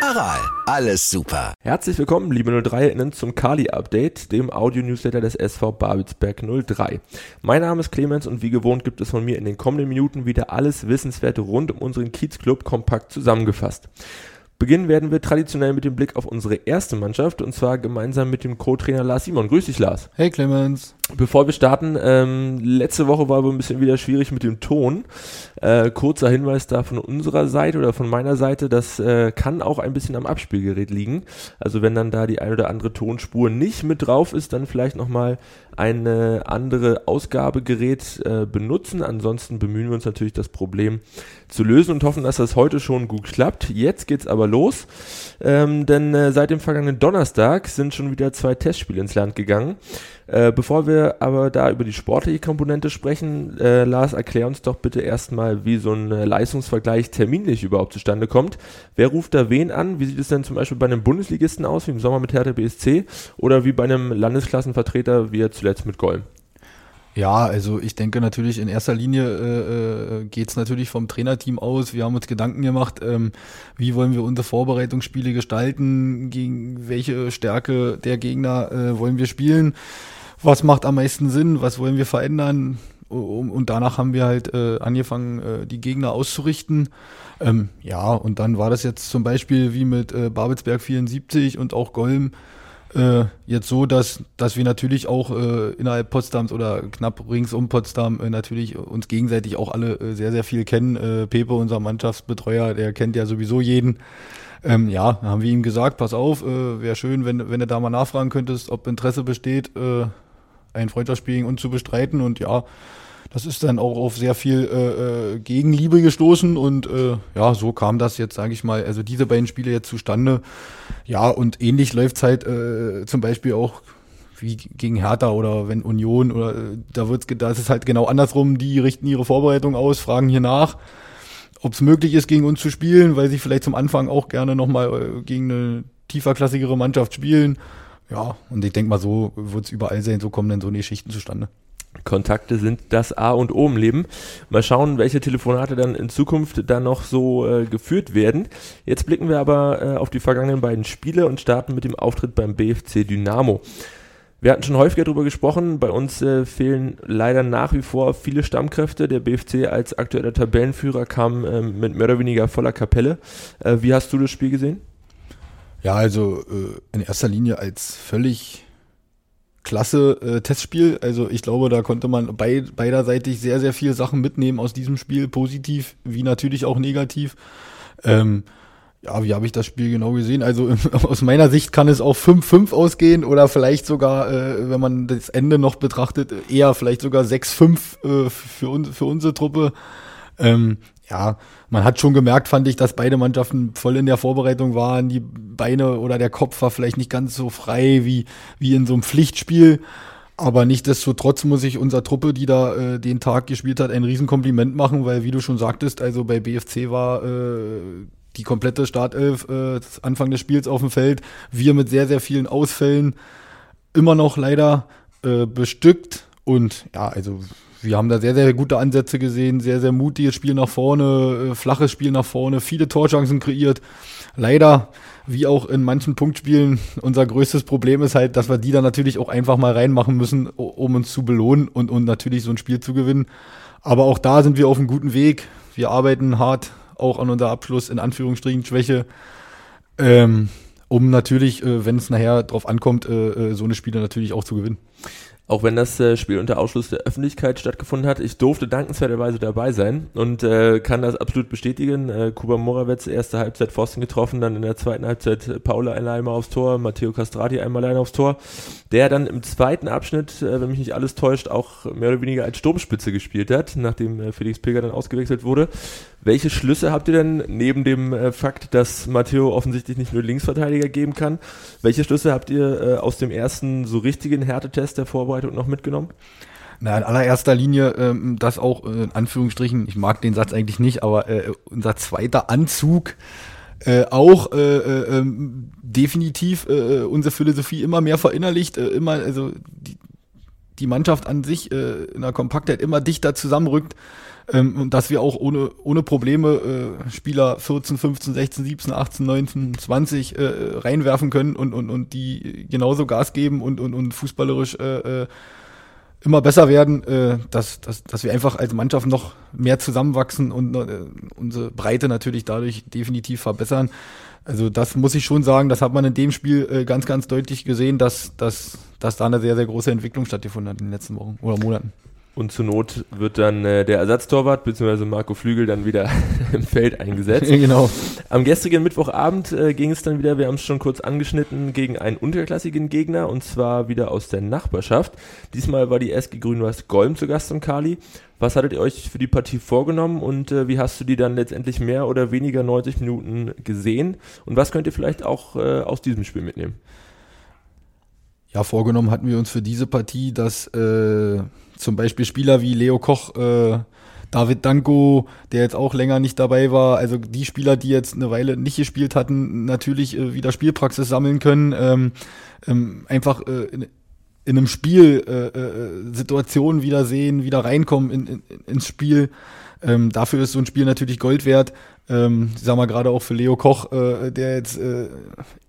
Aral, alles super. Herzlich willkommen, liebe 03-Innen, zum Kali-Update, dem Audio-Newsletter des SV Babelsberg 03. Mein Name ist Clemens und wie gewohnt gibt es von mir in den kommenden Minuten wieder alles Wissenswerte rund um unseren Kiezclub kompakt zusammengefasst. Beginnen werden wir traditionell mit dem Blick auf unsere erste Mannschaft und zwar gemeinsam mit dem Co-Trainer Lars Simon. Grüß dich, Lars. Hey, Clemens. Bevor wir starten, ähm, letzte Woche war aber ein bisschen wieder schwierig mit dem Ton. Äh, kurzer Hinweis da von unserer Seite oder von meiner Seite, das äh, kann auch ein bisschen am Abspielgerät liegen. Also wenn dann da die ein oder andere Tonspur nicht mit drauf ist, dann vielleicht nochmal eine andere Ausgabegerät äh, benutzen. Ansonsten bemühen wir uns natürlich das Problem zu lösen und hoffen, dass das heute schon gut klappt. Jetzt geht's aber los, ähm, denn äh, seit dem vergangenen Donnerstag sind schon wieder zwei Testspiele ins Land gegangen. Äh, bevor wir aber da über die sportliche Komponente sprechen, äh, Lars, erklär uns doch bitte erstmal, wie so ein äh, Leistungsvergleich terminlich überhaupt zustande kommt. Wer ruft da wen an? Wie sieht es denn zum Beispiel bei einem Bundesligisten aus, wie im Sommer mit Hertha BSC oder wie bei einem Landesklassenvertreter, wie zuletzt mit Golm? Ja, also ich denke natürlich in erster Linie äh, äh geht es natürlich vom Trainerteam aus. Wir haben uns Gedanken gemacht, ähm, wie wollen wir unsere Vorbereitungsspiele gestalten, gegen welche Stärke der Gegner äh, wollen wir spielen was macht am meisten Sinn, was wollen wir verändern. Und danach haben wir halt äh, angefangen, äh, die Gegner auszurichten. Ähm, ja, und dann war das jetzt zum Beispiel wie mit äh, Babelsberg 74 und auch Golm äh, jetzt so, dass, dass wir natürlich auch äh, innerhalb Potsdams oder knapp rings um Potsdam äh, natürlich uns gegenseitig auch alle äh, sehr, sehr viel kennen. Äh, Pepe, unser Mannschaftsbetreuer, der kennt ja sowieso jeden. Ähm, ja, haben wir ihm gesagt, pass auf, äh, wäre schön, wenn, wenn du da mal nachfragen könntest, ob Interesse besteht, ein Freundschaftsspiel gegen uns zu bestreiten. Und ja, das ist dann auch auf sehr viel äh, äh, Gegenliebe gestoßen und äh, ja, so kam das jetzt, sage ich mal, also diese beiden Spiele jetzt zustande. Ja, und ähnlich läuft's halt äh, zum Beispiel auch wie gegen Hertha oder wenn Union oder äh, da wird's, da ist es halt genau andersrum, die richten ihre Vorbereitung aus, fragen hier nach, ob es möglich ist, gegen uns zu spielen, weil sie vielleicht zum Anfang auch gerne nochmal äh, gegen eine tieferklassigere Mannschaft spielen. Ja, und ich denke mal, so wird es überall sein, so kommen dann so eine Geschichten zustande. Kontakte sind das A und O im Leben. Mal schauen, welche Telefonate dann in Zukunft dann noch so äh, geführt werden. Jetzt blicken wir aber äh, auf die vergangenen beiden Spiele und starten mit dem Auftritt beim BFC Dynamo. Wir hatten schon häufiger darüber gesprochen, bei uns äh, fehlen leider nach wie vor viele Stammkräfte. Der BFC als aktueller Tabellenführer kam ähm, mit mehr oder weniger voller Kapelle. Äh, wie hast du das Spiel gesehen? Ja, also äh, in erster Linie als völlig klasse äh, Testspiel. Also ich glaube, da konnte man bei, beiderseitig sehr, sehr viele Sachen mitnehmen aus diesem Spiel, positiv wie natürlich auch negativ. Ähm, ja, wie habe ich das Spiel genau gesehen? Also aus meiner Sicht kann es auch 5-5 ausgehen oder vielleicht sogar, äh, wenn man das Ende noch betrachtet, eher vielleicht sogar 6-5 äh, für, uns, für unsere Truppe. Ähm, ja, man hat schon gemerkt, fand ich, dass beide Mannschaften voll in der Vorbereitung waren. Die Beine oder der Kopf war vielleicht nicht ganz so frei wie, wie in so einem Pflichtspiel. Aber nichtdestotrotz muss ich unserer Truppe, die da äh, den Tag gespielt hat, ein Riesenkompliment machen, weil, wie du schon sagtest, also bei BFC war äh, die komplette Startelf äh, Anfang des Spiels auf dem Feld. Wir mit sehr, sehr vielen Ausfällen immer noch leider äh, bestückt. Und ja, also wir haben da sehr, sehr gute Ansätze gesehen, sehr, sehr mutiges Spiel nach vorne, äh, flaches Spiel nach vorne, viele Torchancen kreiert. Leider, wie auch in manchen Punktspielen, unser größtes Problem ist halt, dass wir die dann natürlich auch einfach mal reinmachen müssen, um uns zu belohnen und, und natürlich so ein Spiel zu gewinnen. Aber auch da sind wir auf einem guten Weg. Wir arbeiten hart auch an unserer Abschluss in Anführungsstrichen Schwäche. Ähm, um natürlich, äh, wenn es nachher drauf ankommt, äh, so eine Spiele natürlich auch zu gewinnen auch wenn das äh, Spiel unter Ausschluss der Öffentlichkeit stattgefunden hat. Ich durfte dankenswerterweise dabei sein und äh, kann das absolut bestätigen. Äh, Kuba Morawetz, erste Halbzeit Pfosten getroffen, dann in der zweiten Halbzeit Paula einmal aufs Tor, Matteo Castrati einmal allein aufs Tor, der dann im zweiten Abschnitt, äh, wenn mich nicht alles täuscht, auch mehr oder weniger als Sturmspitze gespielt hat, nachdem äh, Felix Pilger dann ausgewechselt wurde. Welche Schlüsse habt ihr denn neben dem äh, Fakt, dass Matteo offensichtlich nicht nur Linksverteidiger geben kann? Welche Schlüsse habt ihr äh, aus dem ersten so richtigen Härtetest der Vorbereitung noch mitgenommen? Na, in allererster Linie, ähm, das auch äh, in Anführungsstrichen, ich mag den Satz eigentlich nicht, aber äh, unser zweiter Anzug äh, auch äh, äh, ähm, definitiv äh, unsere Philosophie immer mehr verinnerlicht, äh, immer, also die, die Mannschaft an sich äh, in der Kompaktheit immer dichter zusammenrückt ähm, und dass wir auch ohne, ohne Probleme äh, Spieler 14, 15, 16, 17, 18, 19, 20 äh, reinwerfen können und, und, und die genauso Gas geben und, und, und fußballerisch äh, äh, immer besser werden, äh, dass, dass, dass wir einfach als Mannschaft noch mehr zusammenwachsen und äh, unsere Breite natürlich dadurch definitiv verbessern. Also das muss ich schon sagen, das hat man in dem Spiel äh, ganz, ganz deutlich gesehen, dass, dass, dass da eine sehr, sehr große Entwicklung stattgefunden hat in den letzten Wochen oder Monaten. Und zur Not wird dann äh, der Ersatztorwart bzw. Marco Flügel dann wieder im Feld eingesetzt. genau. Am gestrigen Mittwochabend äh, ging es dann wieder, wir haben es schon kurz angeschnitten, gegen einen unterklassigen Gegner und zwar wieder aus der Nachbarschaft. Diesmal war die SG Grün-Weiß Golm zu Gast im Kali. Was hattet ihr euch für die Partie vorgenommen und äh, wie hast du die dann letztendlich mehr oder weniger 90 Minuten gesehen? Und was könnt ihr vielleicht auch äh, aus diesem Spiel mitnehmen? Ja, vorgenommen hatten wir uns für diese Partie, dass äh, zum Beispiel Spieler wie Leo Koch, äh, David Danko, der jetzt auch länger nicht dabei war, also die Spieler, die jetzt eine Weile nicht gespielt hatten, natürlich äh, wieder Spielpraxis sammeln können, ähm, ähm, einfach äh, in, in einem Spiel äh, äh, Situationen wieder sehen, wieder reinkommen in, in, ins Spiel. Ähm, dafür ist so ein Spiel natürlich Gold wert. Ähm, ich sag mal gerade auch für Leo Koch, äh, der jetzt äh,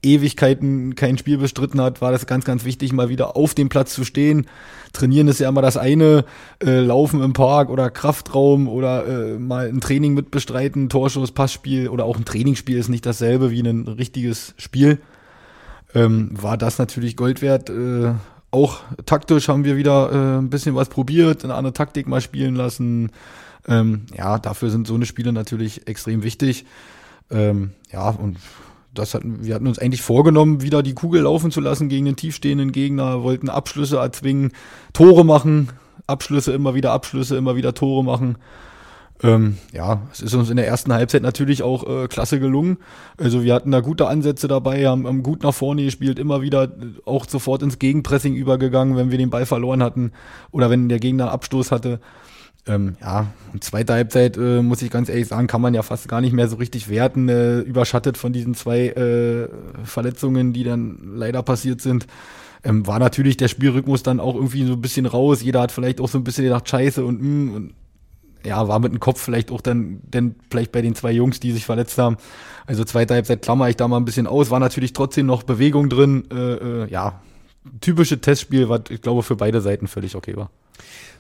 Ewigkeiten kein Spiel bestritten hat, war das ganz, ganz wichtig, mal wieder auf dem Platz zu stehen. Trainieren ist ja immer das eine, äh, Laufen im Park oder Kraftraum oder äh, mal ein Training mit bestreiten, Torschuss, Passspiel oder auch ein Trainingsspiel ist nicht dasselbe wie ein richtiges Spiel. Ähm, war das natürlich Gold wert. Äh, auch taktisch haben wir wieder äh, ein bisschen was probiert, eine andere Taktik mal spielen lassen ähm, ja, dafür sind so eine Spiele natürlich extrem wichtig. Ähm, ja, und das hatten, wir hatten uns eigentlich vorgenommen, wieder die Kugel laufen zu lassen gegen den tiefstehenden Gegner, wollten Abschlüsse erzwingen, Tore machen, Abschlüsse, immer wieder Abschlüsse, immer wieder Tore machen. Ähm, ja, es ist uns in der ersten Halbzeit natürlich auch äh, klasse gelungen. Also wir hatten da gute Ansätze dabei, haben, haben gut nach vorne gespielt, immer wieder auch sofort ins Gegenpressing übergegangen, wenn wir den Ball verloren hatten oder wenn der Gegner Abstoß hatte. Ähm, ja, und zweite Halbzeit, äh, muss ich ganz ehrlich sagen, kann man ja fast gar nicht mehr so richtig werten, äh, überschattet von diesen zwei äh, Verletzungen, die dann leider passiert sind. Ähm, war natürlich der Spielrhythmus dann auch irgendwie so ein bisschen raus. Jeder hat vielleicht auch so ein bisschen gedacht, scheiße und, mh, mm, und ja, war mit dem Kopf vielleicht auch dann, denn vielleicht bei den zwei Jungs, die sich verletzt haben. Also zweite Halbzeit klammer ich da mal ein bisschen aus. War natürlich trotzdem noch Bewegung drin. Äh, äh, ja, typische Testspiel, was ich glaube für beide Seiten völlig okay war.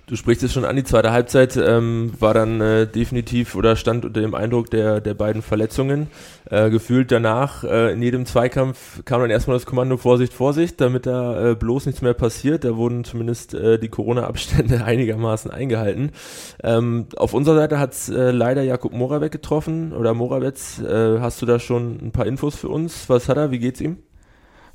Du sprichst es schon an, die zweite Halbzeit ähm, war dann äh, definitiv oder stand unter dem Eindruck der, der beiden Verletzungen. Äh, gefühlt danach, äh, in jedem Zweikampf kam dann erstmal das Kommando Vorsicht, Vorsicht, damit da äh, bloß nichts mehr passiert. Da wurden zumindest äh, die Corona-Abstände einigermaßen eingehalten. Ähm, auf unserer Seite hat es äh, leider Jakub Moravec getroffen oder Morawetz. Äh, hast du da schon ein paar Infos für uns? Was hat er? Wie geht's ihm?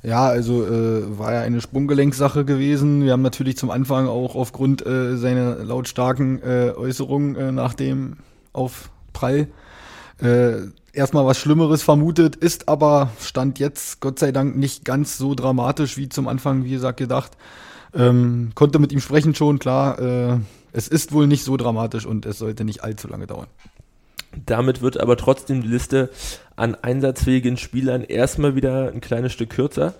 Ja, also äh, war ja eine Sprunggelenkssache gewesen. Wir haben natürlich zum Anfang auch aufgrund äh, seiner lautstarken äh, Äußerungen äh, nach dem Aufprall äh, erstmal was Schlimmeres vermutet, ist aber Stand jetzt Gott sei Dank nicht ganz so dramatisch wie zum Anfang, wie gesagt, gedacht. Ähm, konnte mit ihm sprechen schon, klar. Äh, es ist wohl nicht so dramatisch und es sollte nicht allzu lange dauern. Damit wird aber trotzdem die Liste an einsatzfähigen Spielern erstmal wieder ein kleines Stück kürzer.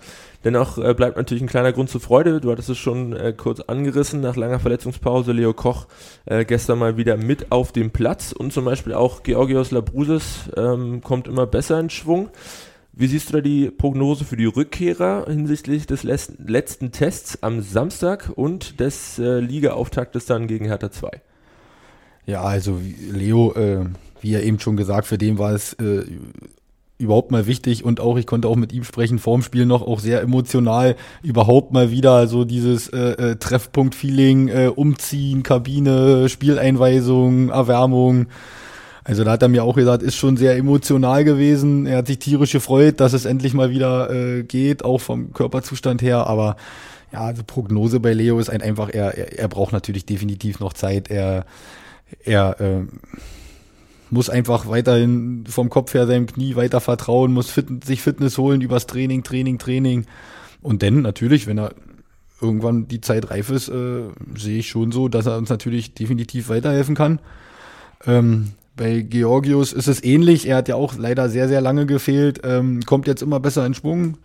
Dennoch äh, bleibt natürlich ein kleiner Grund zur Freude. Du hattest es schon äh, kurz angerissen. Nach langer Verletzungspause Leo Koch äh, gestern mal wieder mit auf dem Platz und zum Beispiel auch Georgios Labrusis ähm, kommt immer besser in Schwung. Wie siehst du da die Prognose für die Rückkehrer hinsichtlich des letzten Tests am Samstag und des äh, Liga-Auftaktes dann gegen Hertha 2? Ja, also Leo, äh, wie er eben schon gesagt, für den war es äh, überhaupt mal wichtig und auch ich konnte auch mit ihm sprechen vorm Spiel noch auch sehr emotional überhaupt mal wieder so dieses äh, äh, Treffpunkt-Feeling, äh, Umziehen, Kabine, Spieleinweisung, Erwärmung. Also da hat er mir auch gesagt, ist schon sehr emotional gewesen. Er hat sich tierisch gefreut, dass es endlich mal wieder äh, geht, auch vom Körperzustand her. Aber ja, also Prognose bei Leo ist ein einfach, er, er, er braucht natürlich definitiv noch Zeit. Er, er äh, muss einfach weiterhin vom Kopf her seinem Knie weiter vertrauen, muss fit, sich Fitness holen übers Training, Training, Training. Und dann natürlich, wenn er irgendwann die Zeit reif ist, äh, sehe ich schon so, dass er uns natürlich definitiv weiterhelfen kann. Ähm, bei Georgius ist es ähnlich. Er hat ja auch leider sehr, sehr lange gefehlt, ähm, kommt jetzt immer besser in Schwung.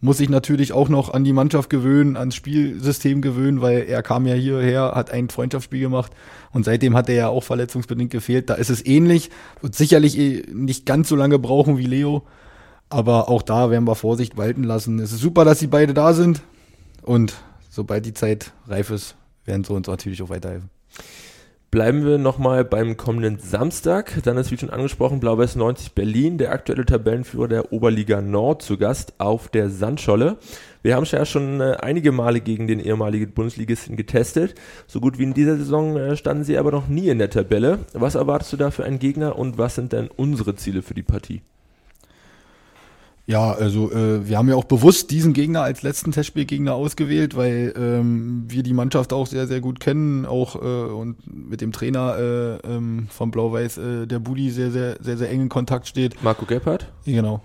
Muss sich natürlich auch noch an die Mannschaft gewöhnen, ans Spielsystem gewöhnen, weil er kam ja hierher, hat ein Freundschaftsspiel gemacht und seitdem hat er ja auch verletzungsbedingt gefehlt. Da ist es ähnlich, wird sicherlich eh nicht ganz so lange brauchen wie Leo, aber auch da werden wir Vorsicht walten lassen. Es ist super, dass sie beide da sind und sobald die Zeit reif ist, werden sie uns natürlich auch weiterhelfen. Bleiben wir nochmal beim kommenden Samstag. Dann ist, wie schon angesprochen, Blau-Weiß 90 Berlin, der aktuelle Tabellenführer der Oberliga Nord, zu Gast auf der Sandscholle. Wir haben ja schon äh, einige Male gegen den ehemaligen Bundesligisten getestet. So gut wie in dieser Saison äh, standen sie aber noch nie in der Tabelle. Was erwartest du da für einen Gegner und was sind denn unsere Ziele für die Partie? Ja, also äh, wir haben ja auch bewusst diesen Gegner als letzten Testspielgegner ausgewählt, weil ähm, wir die Mannschaft auch sehr, sehr gut kennen, auch äh, und mit dem Trainer äh, ähm, von Blau-Weiß, äh, der Budi, sehr, sehr, sehr, sehr eng in Kontakt steht. Marco Gebhardt? Genau.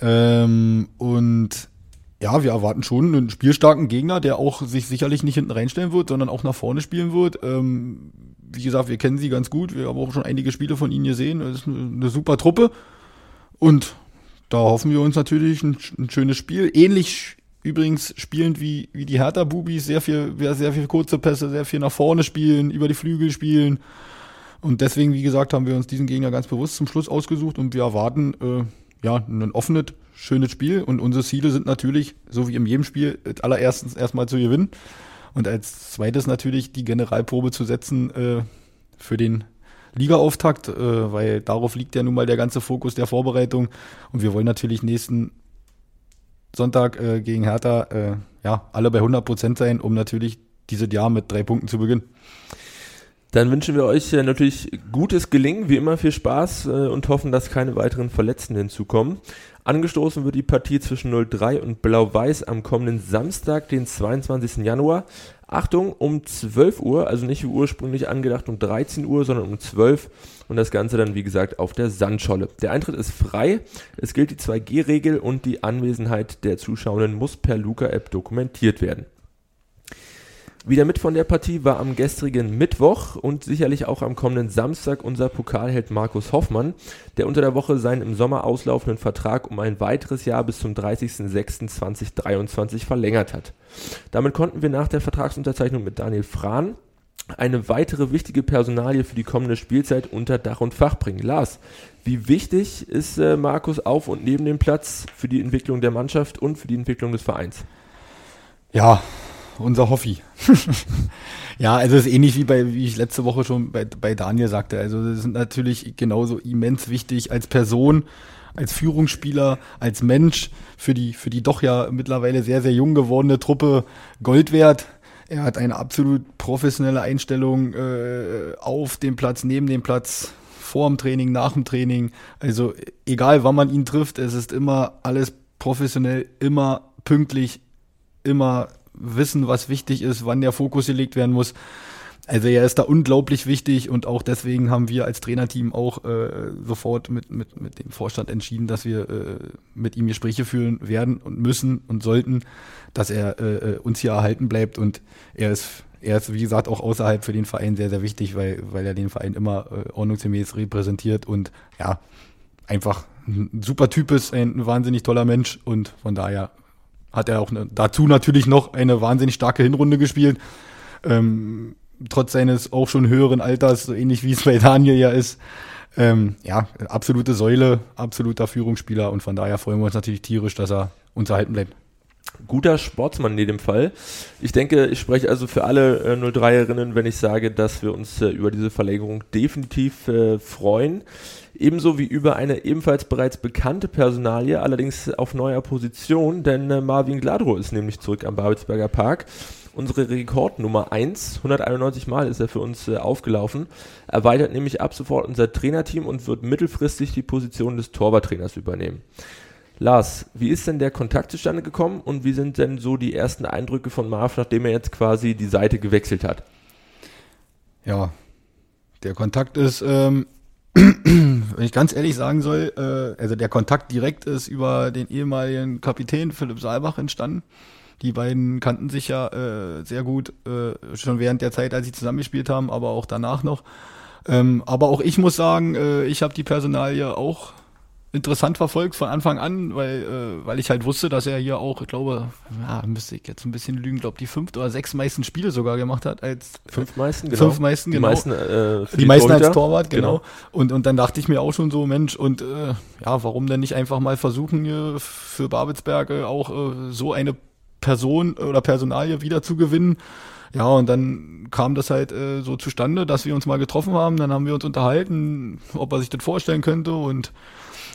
Ähm, und ja, wir erwarten schon einen spielstarken Gegner, der auch sich sicherlich nicht hinten reinstellen wird, sondern auch nach vorne spielen wird. Ähm, wie gesagt, wir kennen sie ganz gut. Wir haben auch schon einige Spiele von ihnen gesehen. Das ist eine, eine super Truppe. Und da hoffen wir uns natürlich ein, ein schönes Spiel. Ähnlich übrigens spielend wie, wie die Hertha-Bubis, sehr viel, sehr viel kurze Pässe, sehr viel nach vorne spielen, über die Flügel spielen. Und deswegen, wie gesagt, haben wir uns diesen Gegner ganz bewusst zum Schluss ausgesucht und wir erwarten äh, ja ein offenes, schönes Spiel. Und unsere Ziele sind natürlich, so wie in jedem Spiel, allererstens erstmal zu gewinnen und als zweites natürlich die Generalprobe zu setzen äh, für den Ligaauftakt, äh, weil darauf liegt ja nun mal der ganze Fokus der Vorbereitung. Und wir wollen natürlich nächsten Sonntag äh, gegen Hertha äh, ja, alle bei 100 Prozent sein, um natürlich dieses Jahr mit drei Punkten zu beginnen. Dann wünschen wir euch äh, natürlich gutes Gelingen, wie immer viel Spaß äh, und hoffen, dass keine weiteren Verletzten hinzukommen. Angestoßen wird die Partie zwischen 03 und Blau-Weiß am kommenden Samstag, den 22. Januar. Achtung, um 12 Uhr, also nicht wie ursprünglich angedacht um 13 Uhr, sondern um 12 und das Ganze dann wie gesagt auf der Sandscholle. Der Eintritt ist frei, es gilt die 2G-Regel und die Anwesenheit der Zuschauenden muss per Luca-App dokumentiert werden. Wieder mit von der Partie war am gestrigen Mittwoch und sicherlich auch am kommenden Samstag unser Pokalheld Markus Hoffmann, der unter der Woche seinen im Sommer auslaufenden Vertrag um ein weiteres Jahr bis zum 30.06.2023 verlängert hat. Damit konnten wir nach der Vertragsunterzeichnung mit Daniel Frahn eine weitere wichtige Personalie für die kommende Spielzeit unter Dach und Fach bringen. Lars, wie wichtig ist äh, Markus auf und neben dem Platz für die Entwicklung der Mannschaft und für die Entwicklung des Vereins? Ja, unser Hoffi. ja, also es ist ähnlich wie bei, wie ich letzte Woche schon bei, bei Daniel sagte. Also das sind natürlich genauso immens wichtig als Person, als Führungsspieler, als Mensch für die, für die doch ja mittlerweile sehr, sehr jung gewordene Truppe Gold wert. Er hat eine absolut professionelle Einstellung äh, auf dem Platz, neben dem Platz, vor dem Training, nach dem Training. Also egal, wann man ihn trifft, es ist immer alles professionell, immer pünktlich, immer wissen, was wichtig ist, wann der Fokus gelegt werden muss. Also er ist da unglaublich wichtig und auch deswegen haben wir als Trainerteam auch äh, sofort mit, mit, mit dem Vorstand entschieden, dass wir äh, mit ihm Gespräche führen werden und müssen und sollten, dass er äh, äh uns hier erhalten bleibt und er ist er ist, wie gesagt, auch außerhalb für den Verein sehr, sehr wichtig, weil, weil er den Verein immer äh, ordnungsgemäß repräsentiert und ja, einfach ein super Typ ist, ein wahnsinnig toller Mensch und von daher hat er auch eine, dazu natürlich noch eine wahnsinnig starke Hinrunde gespielt. Ähm, trotz seines auch schon höheren Alters, so ähnlich wie es bei Daniel ja ist. Ähm, ja, absolute Säule, absoluter Führungsspieler und von daher freuen wir uns natürlich tierisch, dass er uns erhalten bleibt. Guter Sportsmann in jedem Fall. Ich denke, ich spreche also für alle äh, 03erinnen, wenn ich sage, dass wir uns äh, über diese Verlängerung definitiv äh, freuen ebenso wie über eine ebenfalls bereits bekannte Personalie, allerdings auf neuer Position, denn äh, Marvin Gladro ist nämlich zurück am Babelsberger Park. Unsere Rekordnummer 1, 191 Mal ist er für uns äh, aufgelaufen, erweitert nämlich ab sofort unser Trainerteam und wird mittelfristig die Position des Torwarttrainers übernehmen. Lars, wie ist denn der Kontakt zustande gekommen und wie sind denn so die ersten Eindrücke von Marv, nachdem er jetzt quasi die Seite gewechselt hat? Ja, der Kontakt ist ähm, wenn ich ganz ehrlich sagen soll, äh, also der Kontakt direkt ist über den ehemaligen Kapitän Philipp Saalbach entstanden. Die beiden kannten sich ja äh, sehr gut, äh, schon während der Zeit, als sie zusammengespielt haben, aber auch danach noch. Ähm, aber auch ich muss sagen, äh, ich habe die Personalie auch interessant verfolgt von Anfang an, weil, äh, weil ich halt wusste, dass er hier auch, ich glaube, ja, müsste ich jetzt ein bisschen lügen, glaube die fünf oder sechs meisten Spiele sogar gemacht hat als fünf meisten, genau. Fünf meisten, genau. Die meisten, äh, die meisten als Torwart, genau. genau. Und, und dann dachte ich mir auch schon so, Mensch, und äh, ja, warum denn nicht einfach mal versuchen, hier für Babelsberge auch äh, so eine Person oder Personalie wieder zu gewinnen. Ja, und dann kam das halt äh, so zustande, dass wir uns mal getroffen haben. Dann haben wir uns unterhalten, ob er sich das vorstellen könnte. Und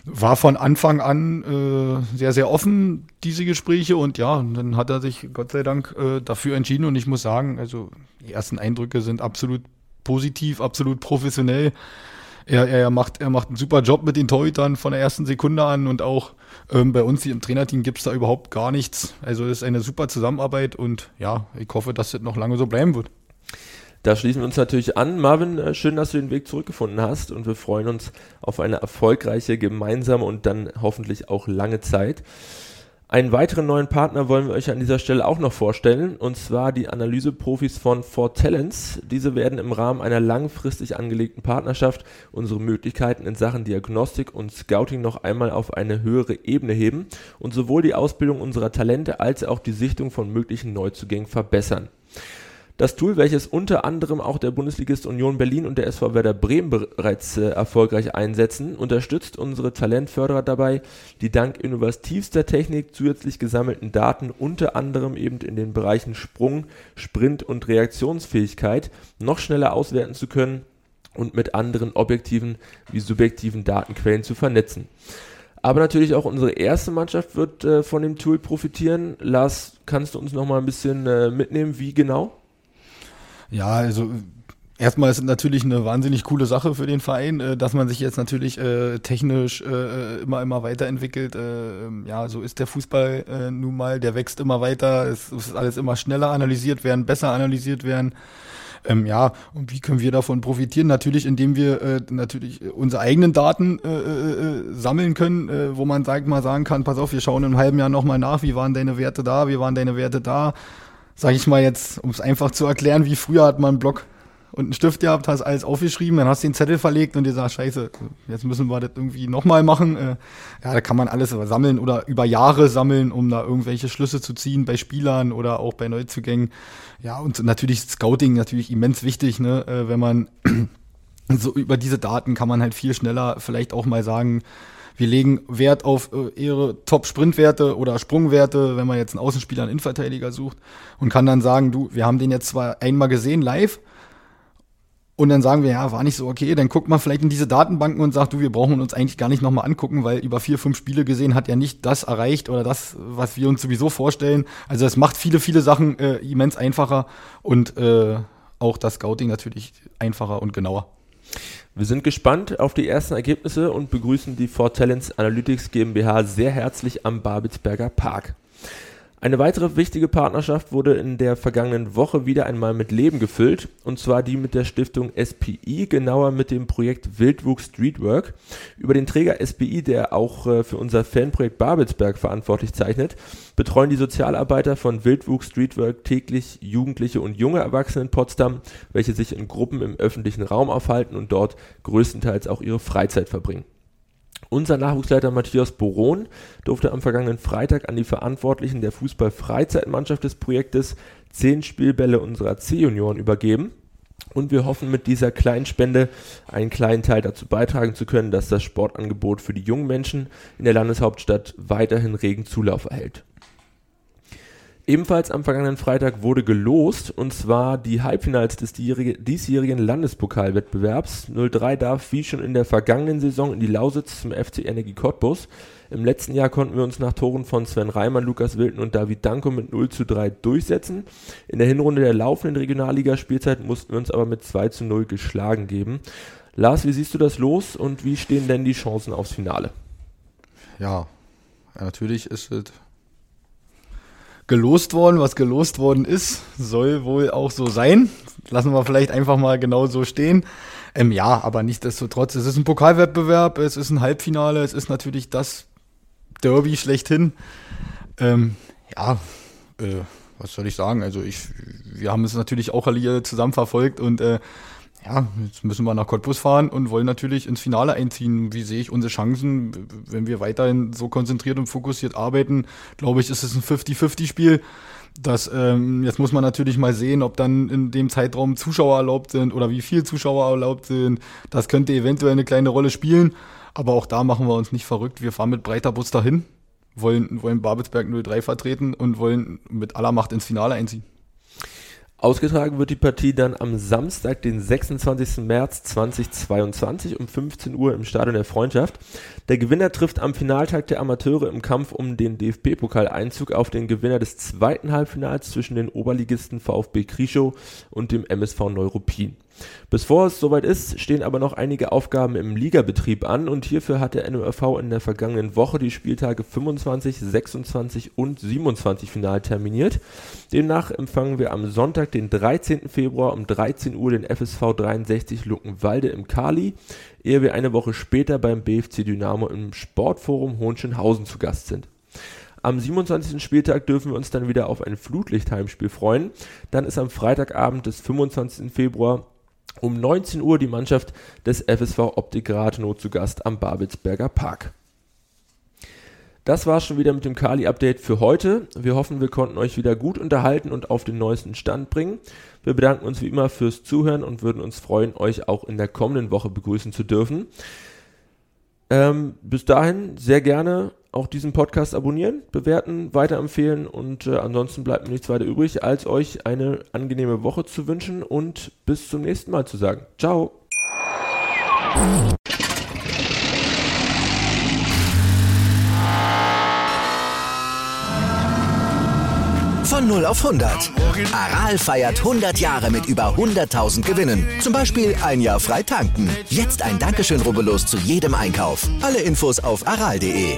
war von Anfang an äh, sehr, sehr offen, diese Gespräche. Und ja, dann hat er sich Gott sei Dank äh, dafür entschieden. Und ich muss sagen, also die ersten Eindrücke sind absolut positiv, absolut professionell. Er, er, macht, er macht einen super Job mit den Torhütern von der ersten Sekunde an und auch ähm, bei uns hier im Trainerteam gibt es da überhaupt gar nichts. Also es ist eine super Zusammenarbeit und ja, ich hoffe, dass das noch lange so bleiben wird. Da schließen wir uns natürlich an. Marvin, äh, schön, dass du den Weg zurückgefunden hast und wir freuen uns auf eine erfolgreiche gemeinsame und dann hoffentlich auch lange Zeit. Einen weiteren neuen Partner wollen wir euch an dieser Stelle auch noch vorstellen, und zwar die Analyseprofis von For Talents. Diese werden im Rahmen einer langfristig angelegten Partnerschaft unsere Möglichkeiten in Sachen Diagnostik und Scouting noch einmal auf eine höhere Ebene heben und sowohl die Ausbildung unserer Talente als auch die Sichtung von möglichen Neuzugängen verbessern. Das Tool, welches unter anderem auch der Bundesligist Union Berlin und der SV Werder Bremen bereits äh, erfolgreich einsetzen, unterstützt unsere Talentförderer dabei, die dank innovativster Technik zusätzlich gesammelten Daten unter anderem eben in den Bereichen Sprung, Sprint und Reaktionsfähigkeit noch schneller auswerten zu können und mit anderen objektiven wie subjektiven Datenquellen zu vernetzen. Aber natürlich auch unsere erste Mannschaft wird äh, von dem Tool profitieren. Lars, kannst du uns noch mal ein bisschen äh, mitnehmen, wie genau? Ja, also erstmal ist natürlich eine wahnsinnig coole Sache für den Verein, äh, dass man sich jetzt natürlich äh, technisch äh, immer, immer weiterentwickelt. Äh, ähm, ja, so ist der Fußball nun mal, der wächst immer weiter, es ist alles immer schneller analysiert werden, besser analysiert werden. Ähm, ja, und wie können wir davon profitieren? Natürlich, indem wir äh, natürlich unsere eigenen Daten äh, äh, sammeln können, äh, wo man sag mal sagen kann, pass auf, wir schauen im halben Jahr nochmal nach, wie waren deine Werte da, wie waren deine Werte da sag ich mal jetzt, um es einfach zu erklären, wie früher hat man einen Block und einen Stift gehabt, hast alles aufgeschrieben, dann hast du den Zettel verlegt und dir sagst, scheiße, jetzt müssen wir das irgendwie nochmal machen. Äh, ja, da kann man alles sammeln oder über Jahre sammeln, um da irgendwelche Schlüsse zu ziehen bei Spielern oder auch bei Neuzugängen. Ja, und natürlich Scouting natürlich immens wichtig, ne, äh, wenn man so über diese Daten kann man halt viel schneller vielleicht auch mal sagen, wir legen Wert auf äh, ihre Top-Sprintwerte oder Sprungwerte, wenn man jetzt einen Außenspieler, einen Innenverteidiger sucht und kann dann sagen, du, wir haben den jetzt zwar einmal gesehen live und dann sagen wir, ja, war nicht so okay, dann guckt man vielleicht in diese Datenbanken und sagt, du, wir brauchen uns eigentlich gar nicht nochmal angucken, weil über vier, fünf Spiele gesehen hat er nicht das erreicht oder das, was wir uns sowieso vorstellen. Also es macht viele, viele Sachen äh, immens einfacher und äh, auch das Scouting natürlich einfacher und genauer. Wir sind gespannt auf die ersten Ergebnisse und begrüßen die For Talents Analytics GmbH sehr herzlich am Babelsberger Park. Eine weitere wichtige Partnerschaft wurde in der vergangenen Woche wieder einmal mit Leben gefüllt, und zwar die mit der Stiftung SPI, genauer mit dem Projekt Wildwuchs Streetwork. Über den Träger SPI, der auch äh, für unser Fanprojekt Babelsberg verantwortlich zeichnet, betreuen die Sozialarbeiter von Wildwuchs Streetwork täglich Jugendliche und junge Erwachsene in Potsdam, welche sich in Gruppen im öffentlichen Raum aufhalten und dort größtenteils auch ihre Freizeit verbringen. Unser Nachwuchsleiter Matthias Boron durfte am vergangenen Freitag an die Verantwortlichen der Fußball-Freizeitmannschaft des Projektes zehn Spielbälle unserer C-Junioren übergeben. Und wir hoffen mit dieser kleinen Spende einen kleinen Teil dazu beitragen zu können, dass das Sportangebot für die jungen Menschen in der Landeshauptstadt weiterhin regen Zulauf erhält. Ebenfalls am vergangenen Freitag wurde gelost, und zwar die Halbfinals des diesjährigen Landespokalwettbewerbs. 03 darf wie schon in der vergangenen Saison in die Lausitz zum FC Energie Cottbus. Im letzten Jahr konnten wir uns nach Toren von Sven Reimann, Lukas Wilden und David Danko mit 0 zu 3 durchsetzen. In der Hinrunde der laufenden Regionalligaspielzeit mussten wir uns aber mit 2 zu 0 geschlagen geben. Lars, wie siehst du das los und wie stehen denn die Chancen aufs Finale? Ja, natürlich ist es gelost worden. Was gelost worden ist, soll wohl auch so sein. Lassen wir vielleicht einfach mal genau so stehen. Ähm, ja, aber nichtsdestotrotz, es ist ein Pokalwettbewerb, es ist ein Halbfinale, es ist natürlich das Derby schlechthin. Ähm, ja, äh, was soll ich sagen? Also ich, wir haben es natürlich auch alle zusammen verfolgt und äh, ja, jetzt müssen wir nach Cottbus fahren und wollen natürlich ins Finale einziehen. Wie sehe ich unsere Chancen, wenn wir weiterhin so konzentriert und fokussiert arbeiten? Glaube ich, ist es ein 50-50-Spiel. Das, ähm, jetzt muss man natürlich mal sehen, ob dann in dem Zeitraum Zuschauer erlaubt sind oder wie viel Zuschauer erlaubt sind. Das könnte eventuell eine kleine Rolle spielen. Aber auch da machen wir uns nicht verrückt. Wir fahren mit breiter Bus dahin, wollen, wollen Babelsberg 03 vertreten und wollen mit aller Macht ins Finale einziehen. Ausgetragen wird die Partie dann am Samstag, den 26. März 2022 um 15 Uhr im Stadion der Freundschaft. Der Gewinner trifft am Finaltag der Amateure im Kampf um den DFB-Pokaleinzug auf den Gewinner des zweiten Halbfinals zwischen den Oberligisten VfB Krischow und dem MSV Neuruppin. Bevor es soweit ist, stehen aber noch einige Aufgaben im Ligabetrieb an und hierfür hat der NORV in der vergangenen Woche die Spieltage 25, 26 und 27 final terminiert. Demnach empfangen wir am Sonntag, den 13. Februar um 13 Uhr den FSV 63 Luckenwalde im Kali, ehe wir eine Woche später beim BFC Dynamo im Sportforum Hohenschönhausen zu Gast sind. Am 27. Spieltag dürfen wir uns dann wieder auf ein Flutlichtheimspiel freuen. Dann ist am Freitagabend des 25. Februar um 19 Uhr die Mannschaft des FSV Optik Rathenow zu Gast am Babelsberger Park. Das war schon wieder mit dem Kali-Update für heute. Wir hoffen, wir konnten euch wieder gut unterhalten und auf den neuesten Stand bringen. Wir bedanken uns wie immer fürs Zuhören und würden uns freuen, euch auch in der kommenden Woche begrüßen zu dürfen. Ähm, bis dahin sehr gerne auch diesen Podcast abonnieren, bewerten, weiterempfehlen und äh, ansonsten bleibt mir nichts weiter übrig, als euch eine angenehme Woche zu wünschen und bis zum nächsten Mal zu sagen. Ciao. Von 0 auf 100. Aral feiert 100 Jahre mit über 100.000 Gewinnen. Zum Beispiel ein Jahr frei tanken. Jetzt ein Dankeschön, rubbellos zu jedem Einkauf. Alle Infos auf aral.de.